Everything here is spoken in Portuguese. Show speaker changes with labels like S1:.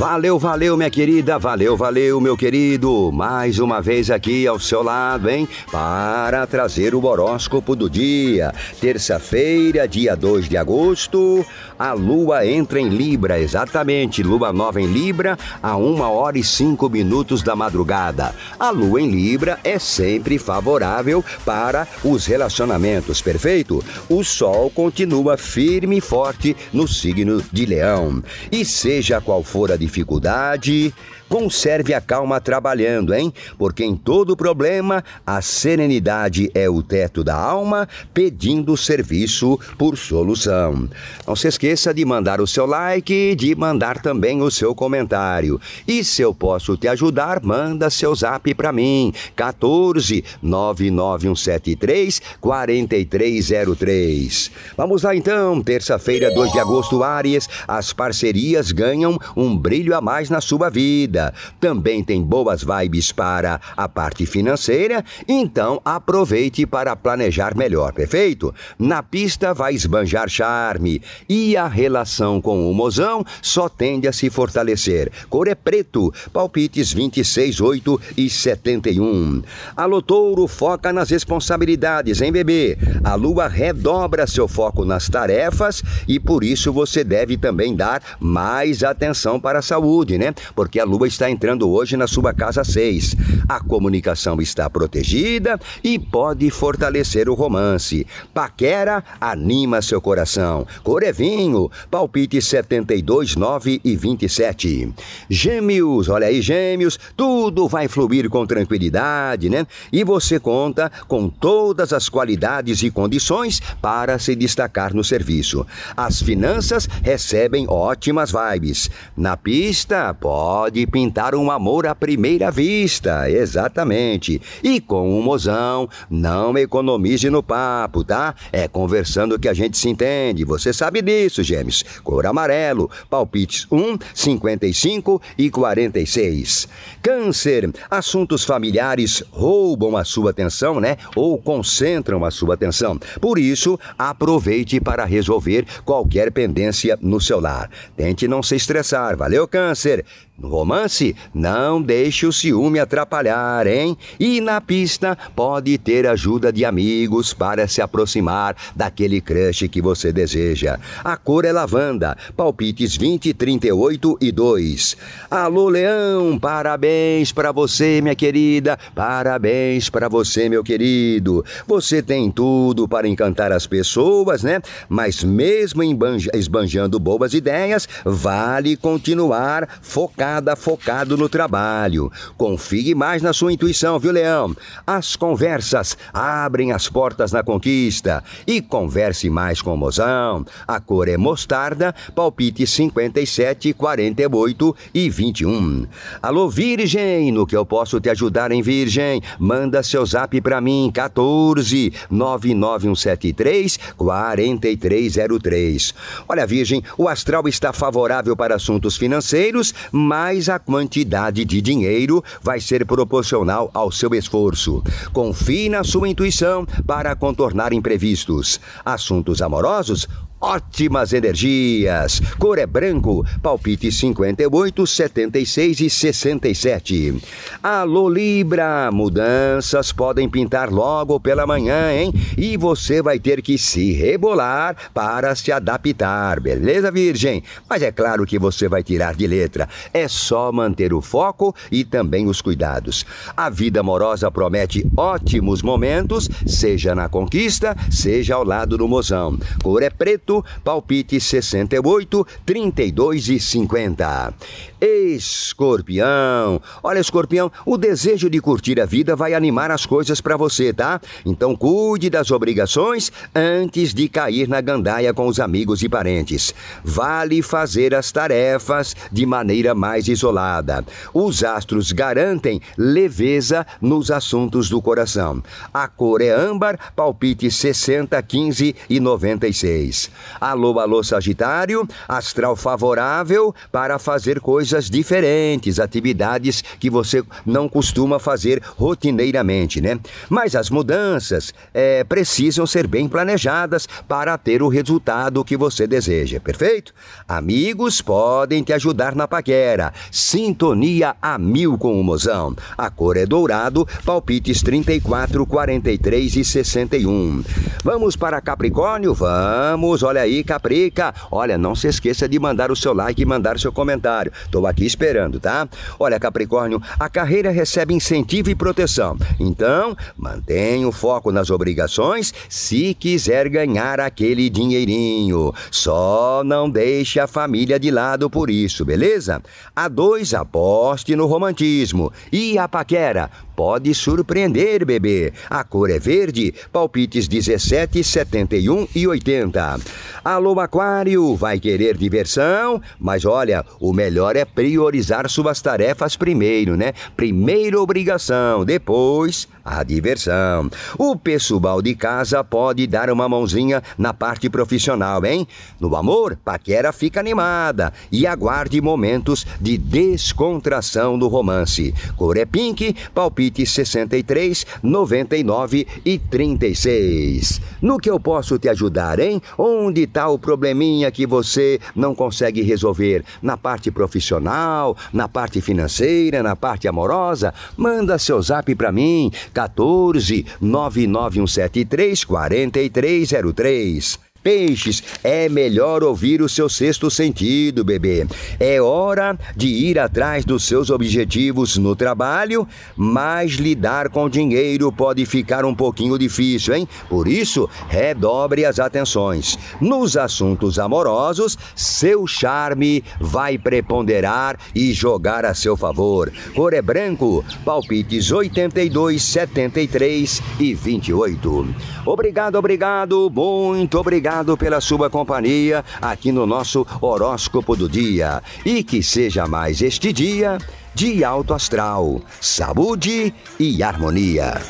S1: Valeu, valeu, minha querida, valeu, valeu, meu querido. Mais uma vez aqui ao seu lado, hein? Para trazer o horóscopo do dia. Terça-feira, dia 2 de agosto, a lua entra em Libra, exatamente, lua nova em Libra, a 1 hora e 5 minutos da madrugada. A lua em Libra é sempre favorável para os relacionamentos, perfeito? O sol continua firme e forte no signo de Leão. E seja qual for a dificuldade, conserve a calma trabalhando, hein? Porque em todo problema, a serenidade é o teto da alma, pedindo serviço por solução. Não se esqueça de mandar o seu like, de mandar também o seu comentário. E se eu posso te ajudar, manda seu zap para mim, 14 99173 4303. Vamos lá então, terça-feira, 2 de agosto, Áries, as parcerias ganham um brilho a mais na sua vida vida. Também tem boas vibes para a parte financeira, então aproveite para planejar melhor, perfeito? Na pista vai esbanjar charme e a relação com o mozão só tende a se fortalecer. Cor é preto, palpites 26, 8 e 71. Alô Touro, foca nas responsabilidades, hein, bebê? A lua redobra seu foco nas tarefas e por isso você deve também dar mais atenção para a saúde, né? Porque a lua está entrando hoje na sua casa 6. A comunicação está protegida e pode fortalecer o romance. Paquera anima seu coração. Corevinho, palpite 72, 9 e 27. Gêmeos, olha aí, gêmeos, tudo vai fluir com tranquilidade, né? E você conta com todas as qualidades e condições para se destacar no serviço. As finanças recebem ótimas vibes. Na pista, pode pintar um amor à primeira vista, exatamente. E com o mozão, não economize no papo, tá? É conversando que a gente se entende. Você sabe disso, gêmeos. Cor amarelo, palpites 1, 55 e 46. Câncer, assuntos familiares roubam a sua atenção, né? Ou concentram a sua atenção. Por isso, aproveite para resolver qualquer pendência no seu lar. Tente não se estressar, valeu, Câncer? No romance, não deixe o ciúme atrapalhar, hein? E na pista, pode ter ajuda de amigos para se aproximar daquele crush que você deseja. A cor é lavanda, palpites 20, 38 e 2. Alô, Leão, parabéns para você, minha querida, parabéns para você, meu querido. Você tem tudo para encantar as pessoas, né? Mas mesmo esbanjando boas ideias, vale continuar focado focado no trabalho. Confie mais na sua intuição, viu, Leão? As conversas abrem as portas na conquista. E converse mais com o mozão. A cor é mostarda, palpite 57, 48 e 21. Alô, Virgem, no que eu posso te ajudar em Virgem? Manda seu zap pra mim, 14 99173 4303. Olha, Virgem, o astral está favorável para assuntos financeiros, mas mas a quantidade de dinheiro vai ser proporcional ao seu esforço. Confie na sua intuição para contornar imprevistos. Assuntos amorosos ótimas energias. Cor é branco, palpite 58, 76 e 67. Alô Libra, mudanças podem pintar logo pela manhã, hein? E você vai ter que se rebolar para se adaptar, beleza, Virgem? Mas é claro que você vai tirar de letra. É só manter o foco e também os cuidados. A vida amorosa promete ótimos momentos, seja na conquista, seja ao lado do mozão. Cor é preto, palpite 68, 32 e 50. Escorpião. Olha, escorpião, o desejo de curtir a vida vai animar as coisas para você, tá? Então cuide das obrigações antes de cair na gandaia com os amigos e parentes. Vale fazer as tarefas de maneira mais isolada. Os astros garantem leveza nos assuntos do coração. A cor é âmbar, palpite 60, 15 e 96. Alô, alô, Sagitário, astral favorável para fazer coisas coisas diferentes, atividades que você não costuma fazer rotineiramente, né? Mas as mudanças é, precisam ser bem planejadas para ter o resultado que você deseja, perfeito? Amigos podem te ajudar na paquera. Sintonia a mil com o mozão. A cor é dourado, palpites 34, 43 e 61. Vamos para Capricórnio? Vamos, olha aí, Caprica. Olha, não se esqueça de mandar o seu like e mandar seu comentário. Tô Estou aqui esperando, tá? Olha, Capricórnio, a carreira recebe incentivo e proteção. Então, mantenha o foco nas obrigações se quiser ganhar aquele dinheirinho. Só não deixe a família de lado por isso, beleza? A dois, aposte no romantismo. E a paquera? Pode surpreender, bebê. A cor é verde, palpites 17, 71 e 80. Alô, Aquário, vai querer diversão? Mas olha, o melhor é priorizar suas tarefas primeiro, né? Primeiro obrigação, depois a diversão. O pessoal de casa pode dar uma mãozinha na parte profissional, hein? No amor, paquera fica animada e aguarde momentos de descontração no romance. Cor é pink, palpite 63, 99 e 36. No que eu posso te ajudar, hein? Onde está o probleminha que você não consegue resolver? Na parte profissional, na parte financeira, na parte amorosa? Manda seu zap para mim 14 99173 4303. Peixes, é melhor ouvir o seu sexto sentido, bebê. É hora de ir atrás dos seus objetivos no trabalho, mas lidar com dinheiro pode ficar um pouquinho difícil, hein? Por isso, redobre as atenções. Nos assuntos amorosos, seu charme vai preponderar e jogar a seu favor. Cor é branco, palpites 82, 73 e 28. Obrigado, obrigado, muito obrigado obrigado pela sua companhia aqui no nosso horóscopo do dia. E que seja mais este dia de alto astral, saúde e harmonia.